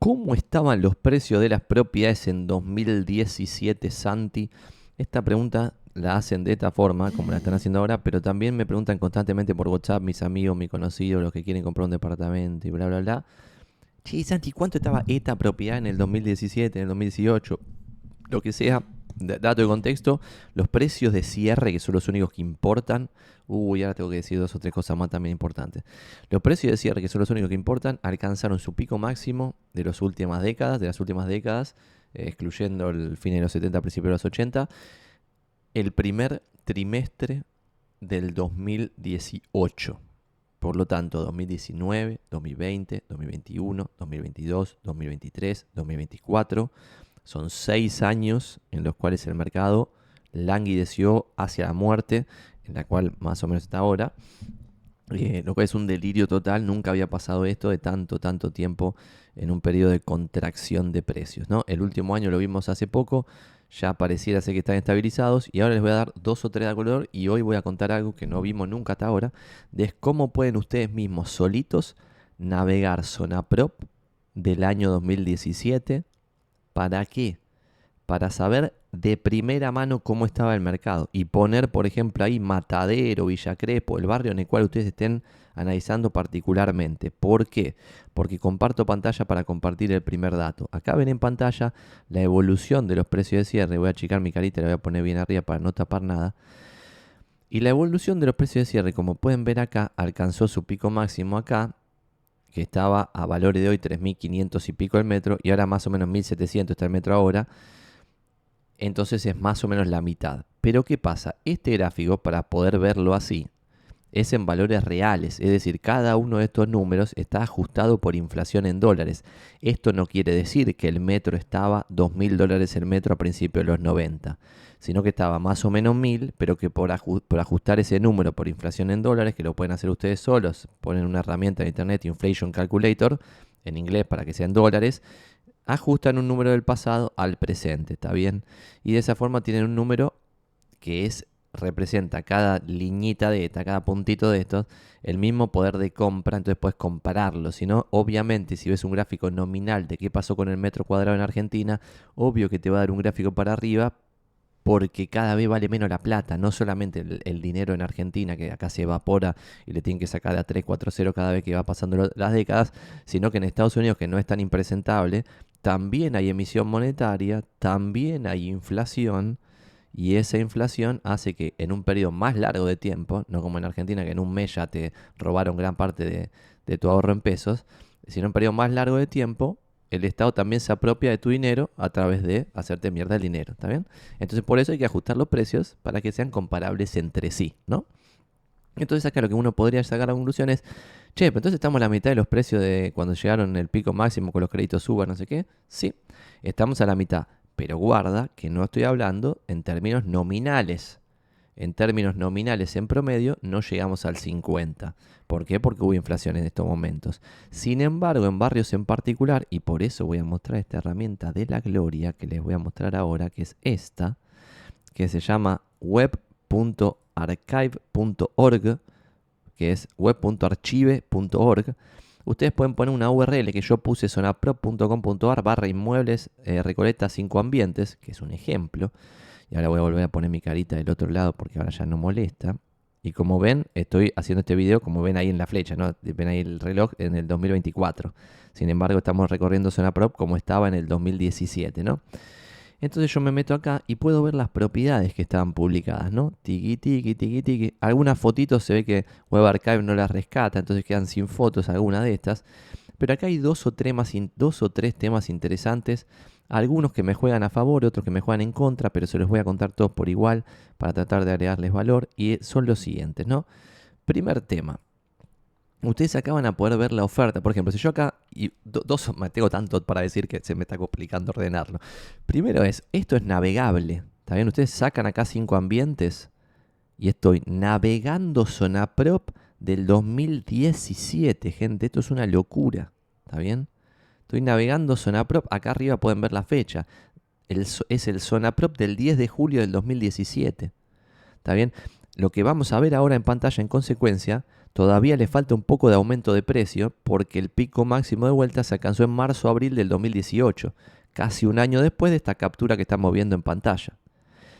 ¿Cómo estaban los precios de las propiedades en 2017, Santi? Esta pregunta la hacen de esta forma, como la están haciendo ahora, pero también me preguntan constantemente por WhatsApp mis amigos, mis conocidos, los que quieren comprar un departamento y bla, bla, bla. Sí, Santi, ¿cuánto estaba esta propiedad en el 2017, en el 2018? Lo que sea, dato de contexto, los precios de cierre, que son los únicos que importan, uy, ahora tengo que decir dos o tres cosas más también importantes. Los precios de cierre, que son los únicos que importan, alcanzaron su pico máximo de las últimas décadas, de las últimas décadas, eh, excluyendo el fin de los 70, principios de los 80, el primer trimestre del 2018. Por lo tanto, 2019, 2020, 2021, 2022, 2023, 2024 son seis años en los cuales el mercado languideció hacia la muerte, en la cual más o menos está ahora. Eh, lo cual es un delirio total, nunca había pasado esto de tanto, tanto tiempo en un periodo de contracción de precios. ¿no? El último año lo vimos hace poco, ya pareciera ser que están estabilizados y ahora les voy a dar dos o tres de color y hoy voy a contar algo que no vimos nunca hasta ahora, de cómo pueden ustedes mismos solitos navegar zona prop del año 2017 ¿Para qué? Para saber de primera mano cómo estaba el mercado y poner, por ejemplo, ahí Matadero, Villa Crespo, el barrio en el cual ustedes estén analizando particularmente. ¿Por qué? Porque comparto pantalla para compartir el primer dato. Acá ven en pantalla la evolución de los precios de cierre. Voy a achicar mi carita la voy a poner bien arriba para no tapar nada. Y la evolución de los precios de cierre, como pueden ver acá, alcanzó su pico máximo acá que estaba a valores de hoy 3.500 y pico el metro y ahora más o menos 1.700 está el metro ahora. Entonces es más o menos la mitad. Pero ¿qué pasa? Este gráfico, para poder verlo así, es en valores reales, es decir, cada uno de estos números está ajustado por inflación en dólares. Esto no quiere decir que el metro estaba 2.000 dólares el metro a principios de los 90 sino que estaba más o menos 1000, pero que por, ajustar ese número por inflación en dólares, que lo pueden hacer ustedes solos, ponen una herramienta en internet, Inflation Calculator, en inglés para que sean dólares, ajustan un número del pasado al presente, ¿está bien? Y de esa forma tienen un número que es representa cada liñita de esta, cada puntito de estos, el mismo poder de compra, entonces puedes compararlo. Si no, obviamente, si ves un gráfico nominal de qué pasó con el metro cuadrado en Argentina, obvio que te va a dar un gráfico para arriba, porque cada vez vale menos la plata, no solamente el, dinero en Argentina, que acá se evapora y le tienen que sacar a 3, 4, 0 cada vez que va pasando las décadas, sino que en Estados Unidos, que no es tan impresentable, también hay emisión monetaria, también hay inflación, y esa inflación hace que en un periodo más largo de tiempo, no como en Argentina, que en un mes ya te robaron gran parte de, tu ahorro en pesos, sino en un periodo más largo de tiempo, el Estado también se apropia de tu dinero a través de hacerte mierda el dinero, ¿está bien? Entonces por eso hay que ajustar los precios para que sean comparables entre sí, ¿no? Entonces acá lo que uno podría sacar a conclusión es, che, pero entonces estamos a la mitad de los precios de cuando llegaron el pico máximo con los créditos UBA, no sé qué. Sí, estamos a la mitad, pero guarda que no estoy hablando en términos nominales en términos nominales en promedio no llegamos al 50. ¿Por qué? Porque hubo inflación en estos momentos. Sin embargo, en barrios en particular, y por eso voy a mostrar esta herramienta de la gloria que les voy a mostrar ahora, que es esta, que se llama web.archive.org, que es web.archive.org. Ustedes pueden poner una URL que yo puse sonapro.com.ar barra inmuebles eh, recoleta 5 ambientes, que es un ejemplo. Y ahora voy a volver a poner mi carita del otro lado porque ahora ya no molesta. Y como ven, estoy haciendo este video, como ven ahí en la flecha, ¿no? Ven ahí el reloj en el 2024. Sin embargo, estamos recorriendo zona prop como estaba en el 2017, ¿no? Entonces yo me meto acá y puedo ver las propiedades que estaban publicadas, ¿no? Tiki, tiki, tiki, tiki. Algunas fotitos se ve que Web Archive no las rescata, entonces quedan sin fotos algunas de estas. Pero acá hay dos o, tres dos o tres temas interesantes algunos que me juegan a favor, otros que me juegan en contra, pero se los voy a contar todos por igual para tratar de agregarles valor. Y son los siguientes, ¿no? Primer tema. Ustedes acaban a poder ver la oferta. Por ejemplo, si yo acá, y dos, tengo tanto para decir que se me está complicando ordenarlo. Primero es, esto es navegable. ¿Está bien? Ustedes sacan acá cinco ambientes y estoy navegando zona prop del 2017, gente. Esto es una locura. ¿Está bien? Estoy navegando Zona Prop. Acá arriba pueden ver la fecha. es el Zona Prop del 10 de julio del 2017. ¿Está bien? Lo que vamos a ver ahora en pantalla en consecuencia todavía le falta un poco de aumento de precio porque el pico máximo de vuelta se alcanzó en marzo-abril del 2018, casi un año después de esta captura que estamos viendo en pantalla.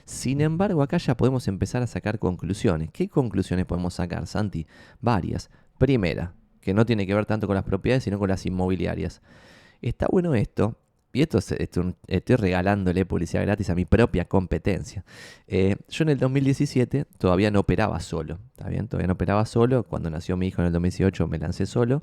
Sin embargo, acá ya podemos empezar a sacar conclusiones. ¿Qué conclusiones podemos sacar, Santi? Varias. Primera, que no tiene que ver tanto con las propiedades, sino con las inmobiliarias. Está bueno esto, y esto, estoy regalándole publicidad gratis a mi propia competencia. Eh, yo en el 2017 todavía no operaba solo, ¿está bien? Todavía no operaba solo. Cuando nació mi hijo en el 2018 me lancé solo.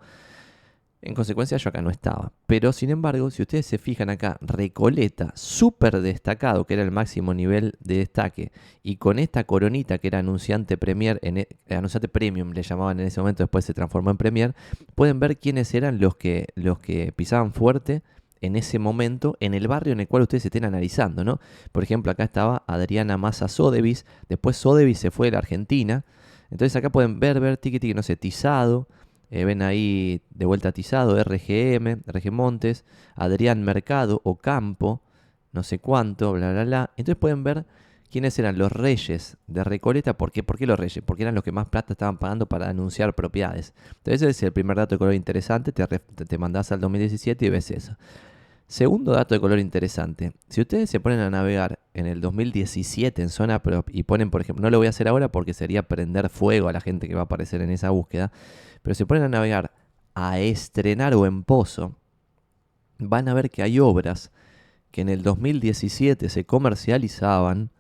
En consecuencia, yo acá no estaba. Pero sin embargo, si ustedes se fijan acá, Recoleta, súper destacado, que era el máximo nivel de destaque, y con esta coronita que era anunciante Premier, e, anunciante Premium le llamaban en ese momento, después se transformó en Premier, pueden ver quiénes eran los que, los que pisaban fuerte en ese momento en el barrio en el cual ustedes estén analizando, ¿no? Por ejemplo, acá estaba Adriana Massa Sodevis, después Sodevis se fue de la Argentina, entonces acá pueden ver, ver, tiki, tiki, no sé, Tizado, eh, ven ahí de vuelta Tizado, RGM, RG Montes, Adrián Mercado o Campo, no sé cuánto, bla, bla, bla. Entonces pueden ver quiénes eran los reyes de Recoleta. ¿Por qué? ¿Por qué los reyes? Porque eran los que más plata estaban pagando para anunciar propiedades. Entonces ese es el primer dato de color interesante. Te, te mandás al 2017 y ves eso. Segundo dato de color interesante. Si ustedes se ponen a navegar en el 2017 en zona prop y ponen, por ejemplo, no lo voy a hacer ahora porque sería prender fuego a la gente que va a aparecer en esa búsqueda, pero se ponen a navegar a estrenar o en pozo, van a ver que hay obras que en el 2017 se comercializaban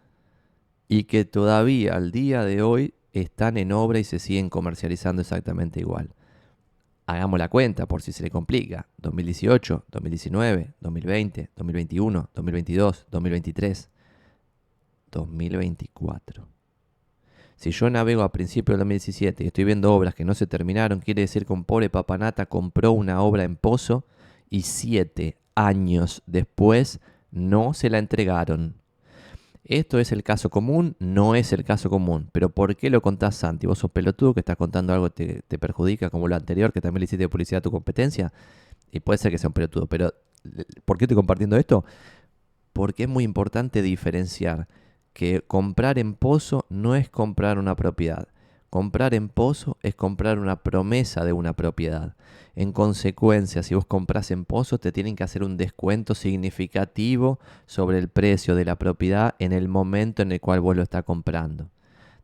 y que todavía al día de hoy están en obra y se siguen comercializando exactamente igual. Hagamos la cuenta por si se le complica. 2018, 2019, 2020, 2021, 2022, 2023, 2024. Si yo navego a principios del 2017 y estoy viendo obras que no se terminaron, quiere decir que un pobre papanata compró una obra en pozo y siete años después no se la entregaron. Esto es el caso común, no es el caso común. Pero ¿por qué lo contás, Santi? ¿Vos sos pelotudo que estás contando algo que te, perjudica como lo anterior, que también le hiciste publicidad a tu competencia? Y puede ser que sea un pelotudo, pero ¿por qué estoy compartiendo esto? Porque es muy importante diferenciar que comprar en pozo no es comprar una propiedad. Comprar en pozo es comprar una promesa de una propiedad. En consecuencia, si vos compras en pozo, te tienen que hacer un descuento significativo sobre el precio de la propiedad en el momento en el cual vos lo estás comprando.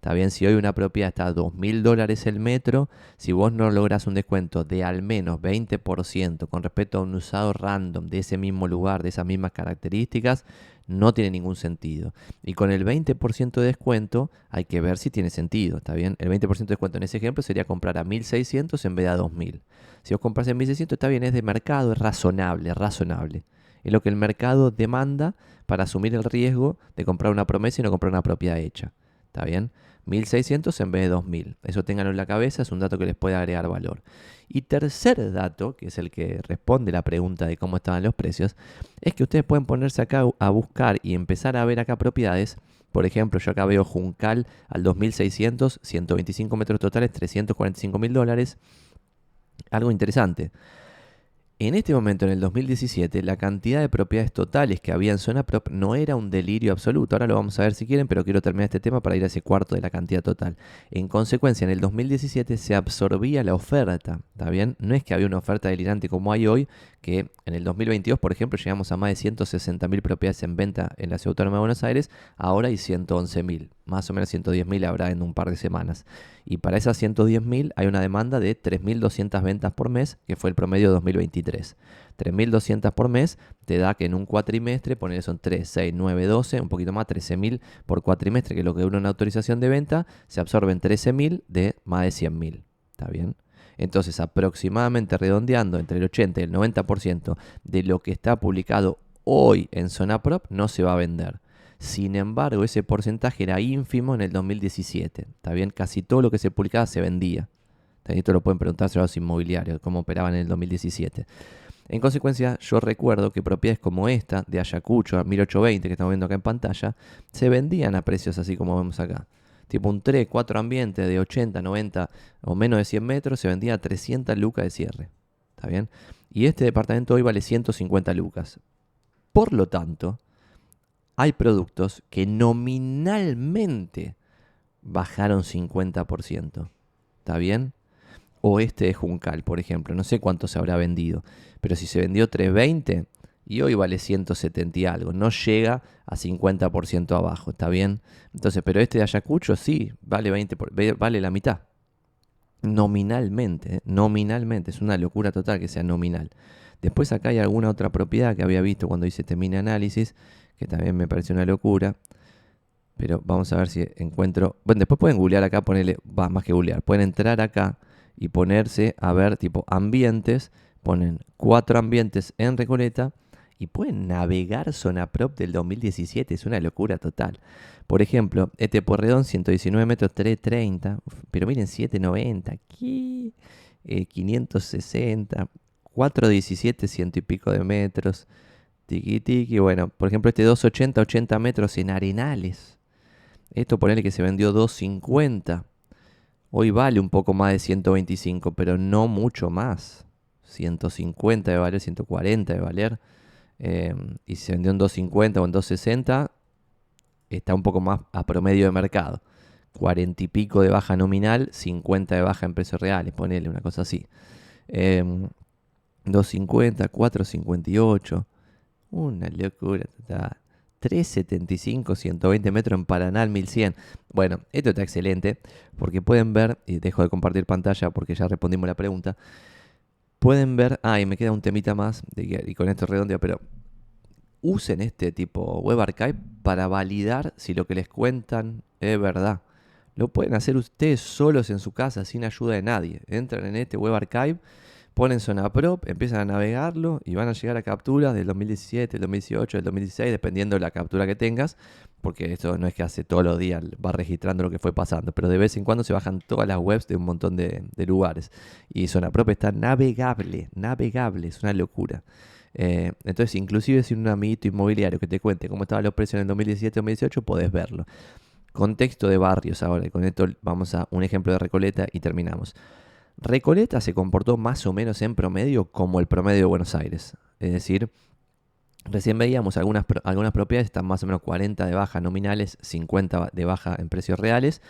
Está bien, si hoy una propiedad está a 2 mil dólares el metro, si vos no logras un descuento de al menos 20% con respecto a un usado random de ese mismo lugar, de esas mismas características, no tiene ningún sentido. Y con el 20% de descuento hay que ver si tiene sentido, ¿está bien? El 20% de descuento en ese ejemplo sería comprar a 1600 en vez de a 2000. Si vos compras en 1600 está bien, es de mercado, es razonable, es razonable. Es lo que el mercado demanda para asumir el riesgo de comprar una promesa y no comprar una propiedad hecha. ¿Está bien? 1600 en vez de 2000. Eso tenganlo en la cabeza, es un dato que les puede agregar valor. Y tercer dato, que es el que responde la pregunta de cómo estaban los precios, es que ustedes pueden ponerse acá a buscar y empezar a ver acá propiedades. Por ejemplo, yo acá veo Juncal al 2600, 125 metros totales, 345 mil dólares. Algo interesante. En este momento, en el 2017, la cantidad de propiedades totales que había en zona prop no era un delirio absoluto. Ahora lo vamos a ver si quieren, pero quiero terminar este tema para ir a ese cuarto de la cantidad total. En consecuencia, en el 2017 se absorbía la oferta, ¿está bien? No es que había una oferta delirante como hay hoy, que en el 2022, por ejemplo, llegamos a más de 160.000 propiedades en venta en la Ciudad Autónoma de Buenos Aires, ahora hay 111.000, más o menos 110.000 habrá en un par de semanas. Y para esas 110.000 hay una demanda de 3.200 ventas por mes, que fue el promedio de 2023. 3.200 por mes te da que en un cuatrimestre, poner son 3, 6, 9, 12, un poquito más, 13.000 por cuatrimestre, que es lo que dura una autorización de venta, se absorben 13.000 de más de 100.000. ¿Está bien? Entonces, aproximadamente redondeando entre el 80 y el 90% de lo que está publicado hoy en Zona Prop no se va a vender. Sin embargo, ese porcentaje era ínfimo en el 2017. Está bien, casi todo lo que se publicaba se vendía. Esto lo pueden preguntar a los inmobiliarios, cómo operaban en el 2017. En consecuencia, yo recuerdo que propiedades como esta, de Ayacucho a 1820, que estamos viendo acá en pantalla, se vendían a precios así como vemos acá tipo un 3, 4 ambientes de 80, 90 o menos de 100 metros, se vendía a 300 lucas de cierre. ¿Está bien? Y este departamento hoy vale 150 lucas. Por lo tanto, hay productos que nominalmente bajaron 50%. ¿Está bien? oeste de Juncal, por ejemplo. No sé cuánto se habrá vendido, pero si se vendió 320 y hoy vale 170 y algo, no llega a 50% abajo, ¿está bien? Entonces, pero este de Ayacucho sí, vale, 20 vale la mitad. Nominalmente, ¿eh? nominalmente, es una locura total que sea nominal. Después acá hay alguna otra propiedad que había visto cuando hice este mini análisis, también me pareció una locura. Pero vamos a ver si encuentro. Bueno, después pueden googlear acá, ponerle. Va, más que googlear. Pueden entrar acá y ponerse a ver, tipo, ambientes. Ponen cuatro ambientes en Recoleta y pueden navegar zona prop del 2017. Es una locura total. Por ejemplo, este Porredón, 119 metros, 330. Pero miren, 790. ¿Qué? 560. 417, ciento y pico de metros. Tiki tiki. Bueno, por ejemplo, este 280, 80 metros en Arenales. Esto ponele que se vendió 250. Hoy vale un poco más de 125, pero no mucho más. 150 de valer, 140 de valer. Em, y se vendió en 250 o en 260, está un poco más a promedio de mercado. 40 y pico de baja nominal, 50 de baja en precios reales, ponele una cosa así. 250, em, 458. Una locura total. 375, 120 metros en Paraná 1100. Bueno, esto está excelente porque pueden ver, y dejo de compartir pantalla porque ya respondimos la pregunta. Pueden ver, ah, y me queda un temita más, y con esto redondeo, pero usen este tipo Web Archive para validar si lo que les cuentan es verdad. Lo pueden hacer ustedes solos en su casa sin ayuda de nadie. Entran en este Web Archive ponen zona prop, empiezan a navegarlo y van a llegar a capturas del 2017, del 2018, del 2016, dependiendo de la captura que tengas, porque esto no es que hace todos los días, va registrando lo que fue pasando, pero de vez en cuando se bajan todas las webs de un montón de, lugares. Y zona prop está navegable, navegable, es una locura. Eh, entonces, inclusive si un amiguito inmobiliario que te cuente cómo estaban los precios en el 2017-2018, podés verlo. Contexto de barrios ahora, con esto vamos a un ejemplo de Recoleta y terminamos. Recoleta se comportó más o menos en promedio como el promedio de Buenos Aires. Es decir, recién veíamos algunas, algunas propiedades están más o menos 40 de baja nominales, 50 de baja en precios reales,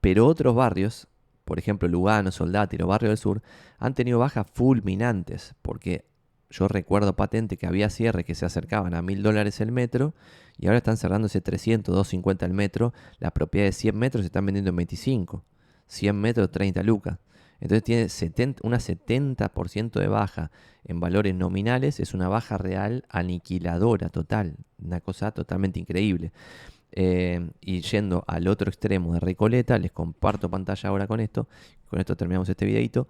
pero otros barrios, por ejemplo Lugano, Soldati, los barrios del sur, han tenido bajas fulminantes, porque yo recuerdo patente que había cierres que se acercaban a mil dólares el metro y ahora están cerrándose 300, 250 el metro. Las propiedades de 100 metros se están vendiendo en 25. 100 metros, 30 lucas. Entonces tiene 70, una 70% de baja en valores nominales, es una baja real aniquiladora total, una cosa totalmente increíble. Eh, y yendo al otro extremo de Recoleta, les comparto pantalla ahora con esto, con esto terminamos este videito,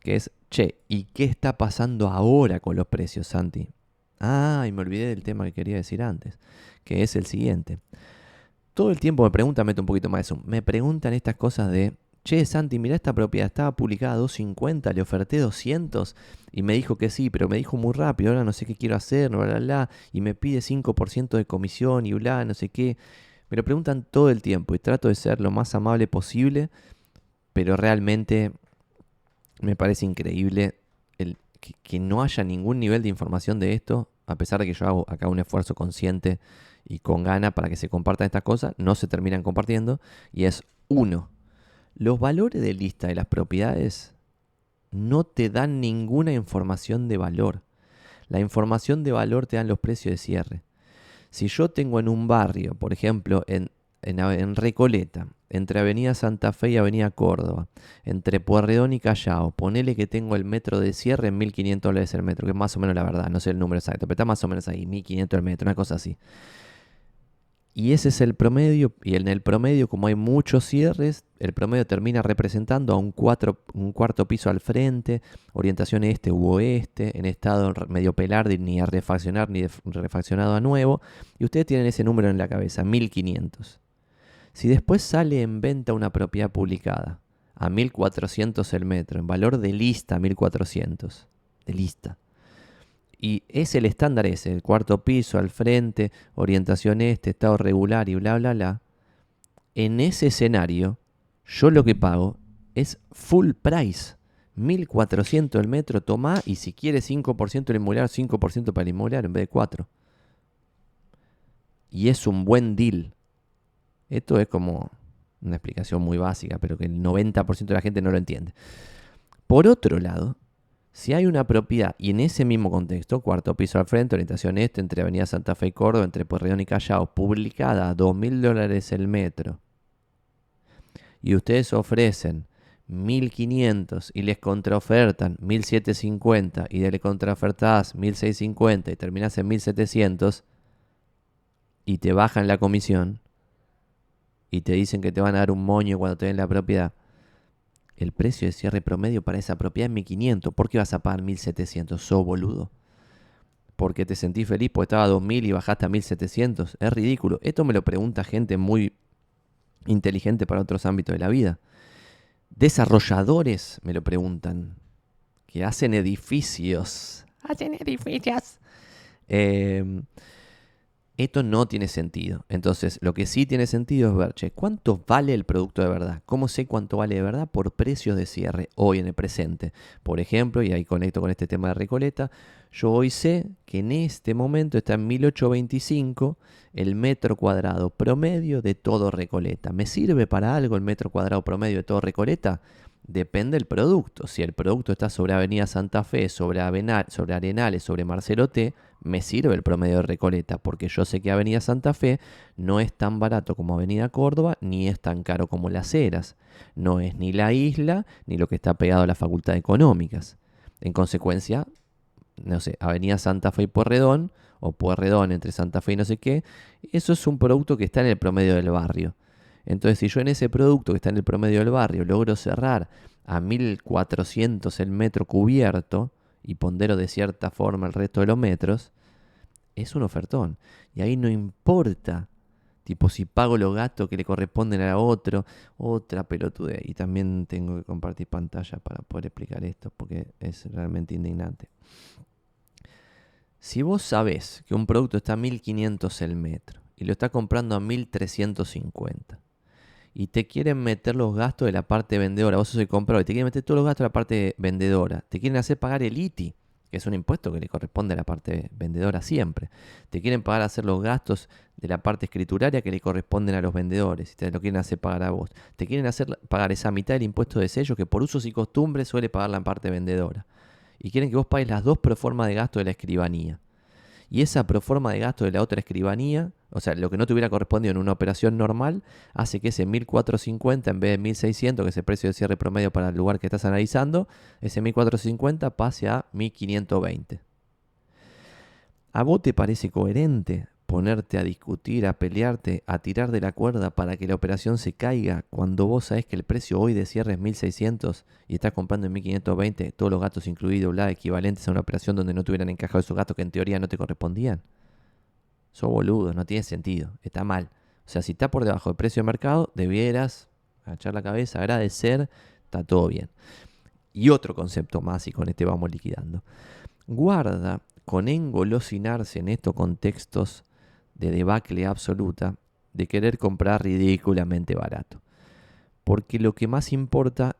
que es, che, ¿y qué está pasando ahora con los precios, Santi? Ah, y me olvidé del tema que quería decir antes, que es el siguiente. Todo el tiempo me preguntan, meto un poquito más de eso, me preguntan estas cosas de Che, Santi, mirá esta propiedad, estaba publicada a 250, le oferté 200 y me dijo que sí, pero me dijo muy rápido, ahora no sé qué quiero hacer, bla, bla, bla, y me pide 5% de comisión y bla, no sé qué. Me lo preguntan todo el tiempo y trato de ser lo más amable posible, pero realmente me parece increíble que, que no haya ningún nivel de información de esto, a pesar de que yo hago acá un esfuerzo consciente y con gana para que se compartan estas cosas, no se terminan compartiendo y es uno los valores de lista de las propiedades no te dan ninguna información de valor. La información de valor te dan los precios de cierre. Si yo tengo en un barrio, por ejemplo, en, Recoleta, entre Avenida Santa Fe y Avenida Córdoba, entre Puerredón y Callao, ponele que tengo el metro de cierre en 1.500 dólares el metro, que es más o menos la verdad, no sé el número exacto, pero está más o menos ahí, 1.500 el metro, una cosa así. Y ese es el promedio, y en el promedio, como hay muchos cierres, el promedio termina representando a un, un cuarto piso al frente, orientación este u oeste, en estado medio pelar, ni a refaccionar ni refaccionado a nuevo, y ustedes tienen ese número en la cabeza, 1500. Si después sale en venta una propiedad publicada a 1400 el metro, en valor de lista 1400, de lista, y es el estándar ese, el cuarto piso al frente, orientación este, estado regular y bla, bla, bla. En ese escenario, yo lo que pago es full price. 1400 el metro, toma y si quiere 5% el inmobiliario, 5% para el inmobiliario en vez de 4. Y es un buen deal. Esto es como una explicación muy básica, pero que el 90% de la gente no lo entiende. Por otro lado, si hay una propiedad y en ese mismo contexto, cuarto piso al frente, orientación este, entre Avenida Santa Fe y Córdoba, entre Pueyrredón y Callao, publicada a 2 mil dólares el metro, y ustedes ofrecen 1500 y les contraofertan 1750 y le contraofertás 1650 y terminas en 1700 y te bajan la comisión y te dicen que te van a dar un moño cuando te den la propiedad el precio de cierre promedio para esa propiedad es 1500. ¿Por qué vas a pagar 1700? ¿So boludo? Porque te sentí feliz porque estaba a 2000 y bajaste a 1700. Es ridículo. Esto me lo pregunta gente muy inteligente para otros ámbitos de la vida. Desarrolladores me lo preguntan. Que hacen edificios. Hacen edificios. Eh, esto no tiene sentido. Entonces, lo que sí tiene sentido es ver, che, ¿cuánto vale el producto de verdad? ¿Cómo sé cuánto vale de verdad? Por precios de cierre, hoy en el presente. Por ejemplo, y ahí conecto con este tema de Recoleta, yo hoy sé que en este momento está en 1825 el metro cuadrado promedio de todo Recoleta. ¿Me sirve para algo el metro cuadrado promedio de todo Recoleta? Depende del producto. Si el producto está sobre Avenida Santa Fe, sobre, sobre Arenales, sobre Marcelo T, me sirve el promedio de Recoleta, porque yo sé que Avenida Santa Fe no es tan barato como Avenida Córdoba, ni es tan caro como Las Heras. No es ni la isla, ni lo que está pegado a la Facultad de Económicas. En consecuencia, no sé, Avenida Santa Fe y Puerredón, o Puerredón entre Santa Fe y no sé qué, eso es un producto que está en el promedio del barrio. Entonces, si yo en ese producto que está en el promedio del barrio logro cerrar a 1400 el metro cubierto y pondero de cierta forma el resto de los metros, es un ofertón. Y ahí no importa, tipo, si pago los gastos que le corresponden a otro, otra pelotude. Y también tengo que compartir pantalla para poder explicar esto, porque es realmente indignante. Si vos sabés que un producto está a 1500 el metro y lo está comprando a 1350 y te quieren meter los gastos de la parte vendedora. Vos sos el comprador y te quieren meter todos los gastos de la parte vendedora. Te quieren hacer pagar el ITI, que es un impuesto que le corresponde a la parte vendedora siempre. Te quieren pagar hacer los gastos de la parte escrituraria que le corresponden a los vendedores y te lo quieren hacer pagar a vos. Te quieren hacer pagar esa mitad del impuesto de sello que por usos y costumbres suele pagar la parte vendedora. Y quieren que vos pagues las dos proformas de gasto de la escribanía. Y esa proforma de gasto de la otra escribanía o sea, lo que no te hubiera correspondido en una operación normal hace que ese 1450 en vez de 1600, que es el precio de cierre promedio para el lugar que estás analizando, ese 1450 pase a 1520. ¿A vos te parece coherente ponerte a discutir, a pelearte, a tirar de la cuerda para que la operación se caiga cuando vos sabés que el precio hoy de cierre es 1600 y estás comprando en 1520 todos los gastos incluidos, bla, equivalentes a una operación donde no tuvieran encajado esos gastos que en teoría no te correspondían? sos boludo, no tiene sentido, está mal. O sea, si está por debajo del precio de mercado, debieras agachar la cabeza, agradecer, está todo bien. Y otro concepto más, y con este vamos liquidando. Guarda con engolosinarse en estos contextos de debacle absoluta de querer comprar ridículamente barato. Porque lo que más importa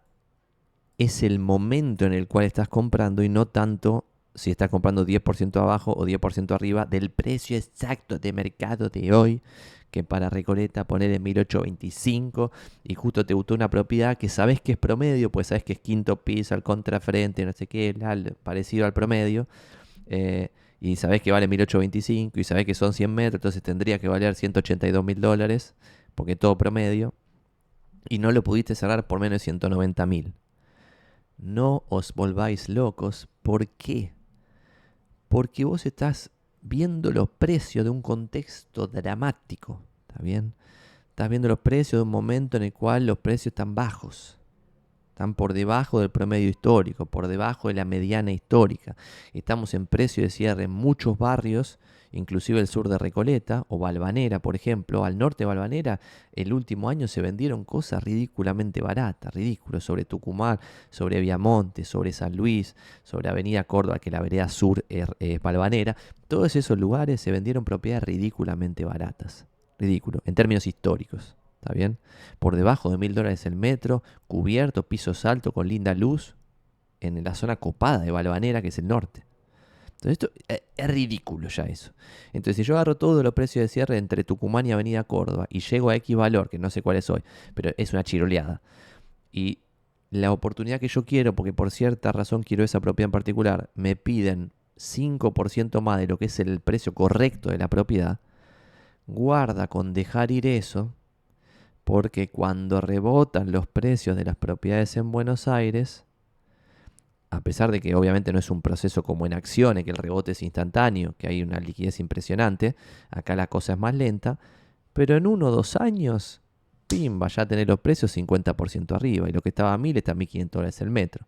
es el momento en el cual estás comprando y no tanto si estás comprando 10% abajo o 10% arriba del precio exacto de mercado de hoy, que para Recoleta poner en 1825 y justo te gustó una propiedad que sabes que es promedio, pues sabes que es quinto piso, al contrafrente, no sé qué, parecido al promedio, eh, y sabes que vale 1825 y sabes que son 100 metros, entonces tendría que valer 182 mil dólares, porque todo promedio, y no lo pudiste cerrar por menos de 190 mil. No os volváis locos, ¿por qué? porque vos estás viendo los precios de un contexto dramático, ¿está bien? Estás viendo los precios de un momento en el cual los precios están bajos, están por debajo del promedio histórico, por debajo de la mediana histórica. Estamos en precio de cierre en muchos barrios inclusive el sur de Recoleta o Balvanera, por ejemplo, al norte de Balvanera, el último año se vendieron cosas ridículamente baratas, ridículos, sobre Tucumán, sobre Viamonte, sobre San Luis, sobre Avenida Córdoba, que la vereda sur es, Balvanera. Todos esos lugares se vendieron propiedades ridículamente baratas, ridículo, en términos históricos. ¿Está bien? Por debajo de mil dólares el metro, cubierto, piso alto con linda luz, en la zona copada de Balvanera, que es el norte. Entonces esto eh, es, ridículo ya eso. Entonces si yo agarro todos los precios de cierre entre Tucumán y Avenida Córdoba y llego a X valor, que no sé cuál es hoy, pero es una chiroleada, y la oportunidad que yo quiero, porque por cierta razón quiero esa propiedad en particular, me piden 5% más de lo que es el precio correcto de la propiedad, guarda con dejar ir eso, porque cuando rebotan los precios de las propiedades en Buenos Aires, a pesar de que obviamente no es un proceso como en acciones, que el rebote es instantáneo, que hay una liquidez impresionante, acá la cosa es más lenta, pero en uno o dos años, pimba, ya tener los precios 50% arriba, y lo que estaba a 1000 está a 1500 dólares el metro.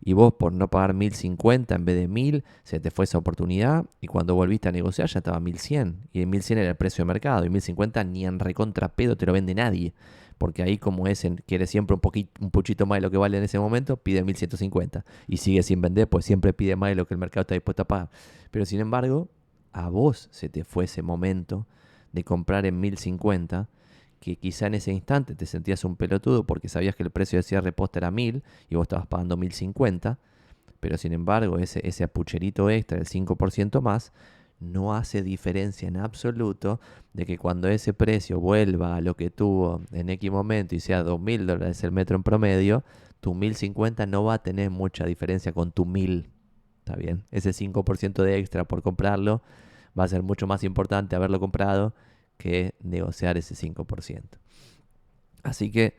Y vos por no pagar 1050 en vez de 1000, se te fue esa oportunidad, y cuando volviste a negociar ya estaba 1100, y en 1100 era el precio de mercado, y 1050 ni en recontrapedo te lo vende nadie porque ahí como es, quiere siempre un, poquito, un puchito más de lo que vale en ese momento, pide 1150 y sigue sin vender, pues siempre pide más de lo que el mercado está dispuesto a pagar. Pero sin embargo, a vos se te fue ese momento de comprar en 1050 que quizá en ese instante te sentías un pelotudo porque sabías que el precio de cierre post era 1000 y vos estabas pagando 1050, pero sin embargo ese, ese apucherito extra del 5% más no hace diferencia en absoluto de que cuando ese precio vuelva a lo que tuvo en X momento y sea 2.000 dólares el metro en promedio, tu 1.050 no va a tener mucha diferencia con tu 1.000. ¿Está bien? Ese 5% de extra por comprarlo va a ser mucho más importante haberlo comprado que negociar ese 5%. Así que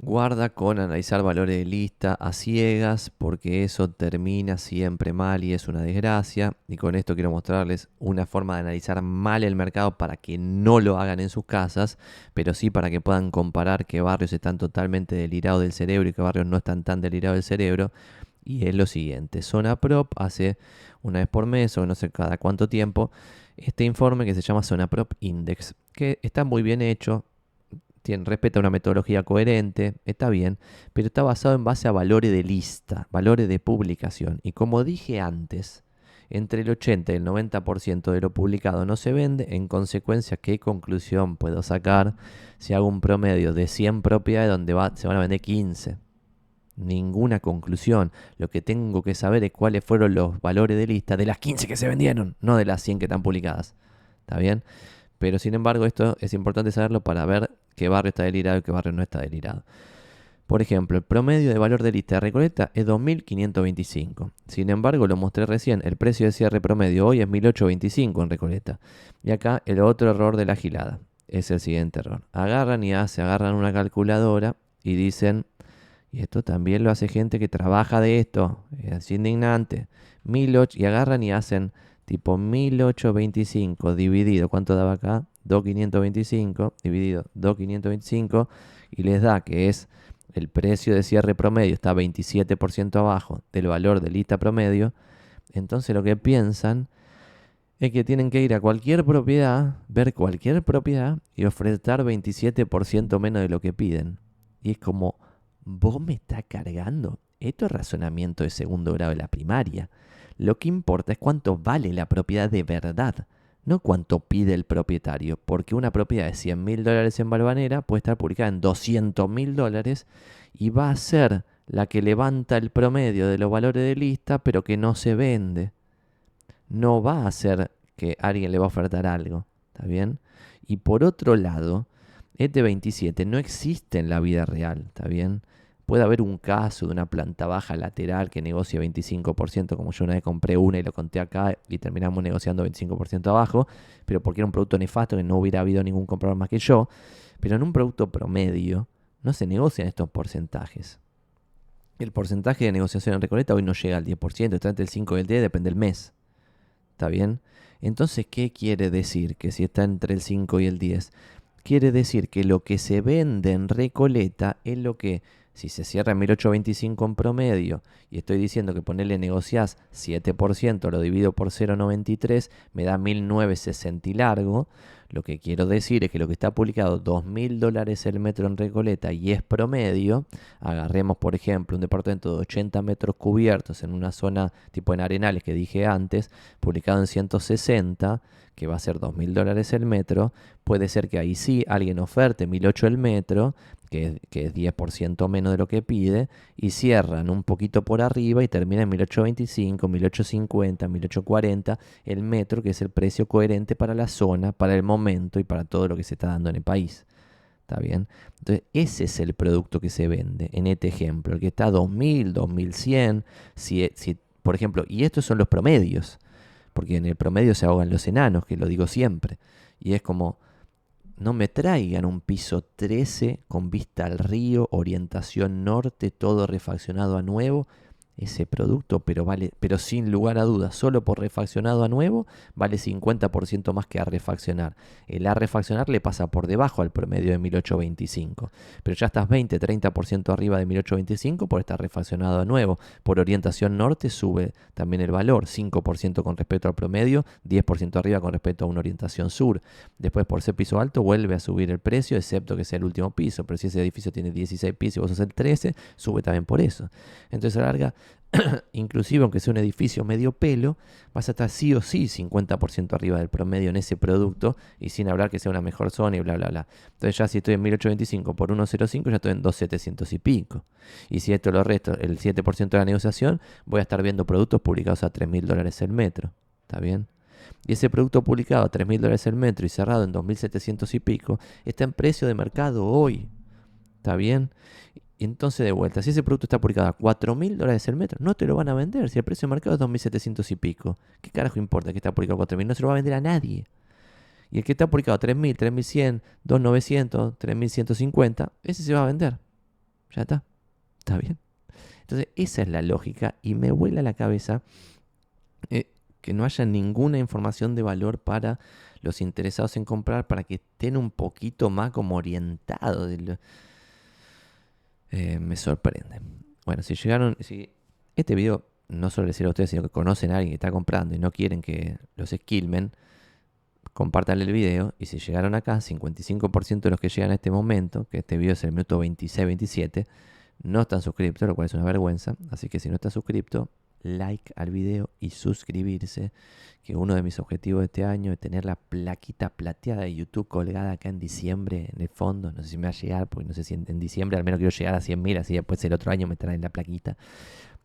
Guarda con analizar valores de lista a ciegas porque eso termina siempre mal y es una desgracia. Y con esto quiero mostrarles una forma de analizar mal el mercado para que no lo hagan en sus casas, pero sí para que puedan comparar qué barrios están totalmente delirados del cerebro y qué barrios no están tan delirados del cerebro. Y es lo siguiente, Zona Prop hace una vez por mes o no sé cada cuánto tiempo este informe que se llama Zona Prop Index, que está muy bien hecho, respeta una metodología coherente, está bien, pero está basado en base a valores de lista, valores de publicación. Y como dije antes, entre el 80 y el 90% de lo publicado no se vende, en consecuencia, ¿qué conclusión puedo sacar si hago un promedio de 100 propiedades donde se van a vender 15? Ninguna conclusión. Lo que tengo que saber es cuáles fueron los valores de lista de las 15 que se vendieron, no de las 100 que están publicadas. ¿Está bien? Pero sin embargo, esto es importante saberlo para ver qué barrio está delirado y qué barrio no está delirado. Por ejemplo, el promedio de valor de lista de Recoleta es 2.525. Sin embargo, lo mostré recién, el precio de cierre promedio hoy es 1.825 en Recoleta. Y acá el otro error de la gilada es el siguiente error. Agarran y hace, agarran una calculadora y dicen, y esto también lo hace gente que trabaja de esto, es indignante, 1.800 y agarran y hacen tipo 1825 dividido, ¿cuánto daba acá? 2525 dividido 2525 y les da que es el precio de cierre promedio está 27% abajo del valor de lista promedio, entonces lo que piensan es que tienen que ir a cualquier propiedad, ver cualquier propiedad y ofrecer 27% menos de lo que piden. Y es como, vos me estás cargando. Esto es razonamiento de segundo grado de la primaria. Lo que importa es cuánto vale la propiedad de verdad, no cuánto pide el propietario, porque una propiedad de 100 mil dólares en Balvanera puede estar publicada en 200 mil dólares y va a ser la que levanta el promedio de los valores de lista, pero que no se vende. No va a ser que alguien le va a ofertar algo, ¿está bien? Y por otro lado, este 27 no existe en la vida real, ¿está bien? Puede haber un caso de una planta baja lateral que negocia 25%, como yo una vez compré una y lo conté acá y terminamos negociando 25% abajo, pero porque era un producto nefasto que no hubiera habido ningún comprador más que yo. Pero en un producto promedio no se negocian estos porcentajes. El porcentaje de negociación en Recoleta hoy no llega al 10%, está entre el 5 y el 10, depende del mes. ¿Está bien? Entonces, ¿qué quiere decir? Que si está entre el 5 y el 10, quiere decir que lo que se vende en Recoleta es lo que si se cierra en 1825 en promedio y estoy diciendo que ponerle negociás 7%, lo divido por 0,93, me da 1960 y largo. Lo que quiero decir es que lo que está publicado 2.000 dólares el metro en Recoleta y es promedio, agarremos por ejemplo un departamento de 80 metros cubiertos en una zona tipo en Arenales que dije antes, publicado en 160, que va a ser 2.000 dólares el metro, puede ser que ahí sí alguien oferte 1.008 el metro, que, es 10% menos de lo que pide, y cierran un poquito por arriba y termina en 1825, 1850, 1840 el metro, que es el precio coherente para la zona, para el momento y para todo lo que se está dando en el país. ¿Está bien? Entonces, ese es el producto que se vende en este ejemplo, el que está a 2000, 2100, si, si, por ejemplo, y estos son los promedios, porque en el promedio se ahogan los enanos, que lo digo siempre, y es como, no me traigan un piso 13 con vista al río, orientación norte, todo refaccionado a nuevo, ese producto, pero vale, pero sin lugar a dudas, solo por refaccionado a nuevo, vale 50% más que a refaccionar. El a refaccionar le pasa por debajo al promedio de 1825, pero ya estás 20, 30% arriba de 1825 por estar refaccionado a nuevo. Por orientación norte sube también el valor, 5% con respecto al promedio, 10% arriba con respecto a una orientación sur. Después por ser piso alto vuelve a subir el precio, excepto que sea el último piso, pero si ese edificio tiene 16 pisos y vos sos el 13, sube también por eso. Entonces a larga inclusive aunque sea un edificio medio pelo, vas a estar sí o sí 50% arriba del promedio en ese producto y sin hablar que sea una mejor zona y bla, bla, bla. Entonces ya si estoy en 1825 por 105 ya estoy en 2700 y pico. Y si esto lo resto, el 7% de la negociación, voy a estar viendo productos publicados a 3.000 dólares el metro. ¿Está bien? Y ese producto publicado a 3.000 dólares el metro y cerrado en 2.700 y pico está en precio de mercado hoy. ¿Está bien? Y entonces de vuelta, si ese producto está publicado a 4 mil dólares el metro, no te lo van a vender. Si el precio de mercado es 2.700 y pico, ¿qué carajo importa que está publicado a 4 mil? No se lo va a vender a nadie. Y el que está publicado a 3.000, 3.100, 2.900, 3.150, ese se va a vender. Ya está. Está bien. Entonces, esa es la lógica y me vuela la cabeza eh, que no haya ninguna información de valor para los interesados en comprar para que estén un poquito más como orientados. De eh, me sorprende. Bueno, si llegaron, si este video no solo les a ustedes, sino que conocen a alguien que está comprando y no quieren que los esquilmen, compartan el video. Y si llegaron acá, 55% de los que llegan a este momento, que este video es el minuto 26-27, no están suscriptos, lo cual es una vergüenza. Así que si no están suscripto, like al video y suscribirse, que uno de mis objetivos de este año es tener la plaquita plateada de YouTube colgada acá en diciembre en el fondo, no sé si me va a llegar, porque no sé si en, diciembre al menos quiero llegar a 100.000, así después el otro año me traen la plaquita,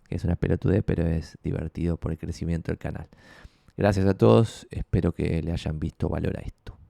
que es una pelotudez, pero es divertido por el crecimiento del canal. Gracias a todos, espero que le hayan visto valor a esto.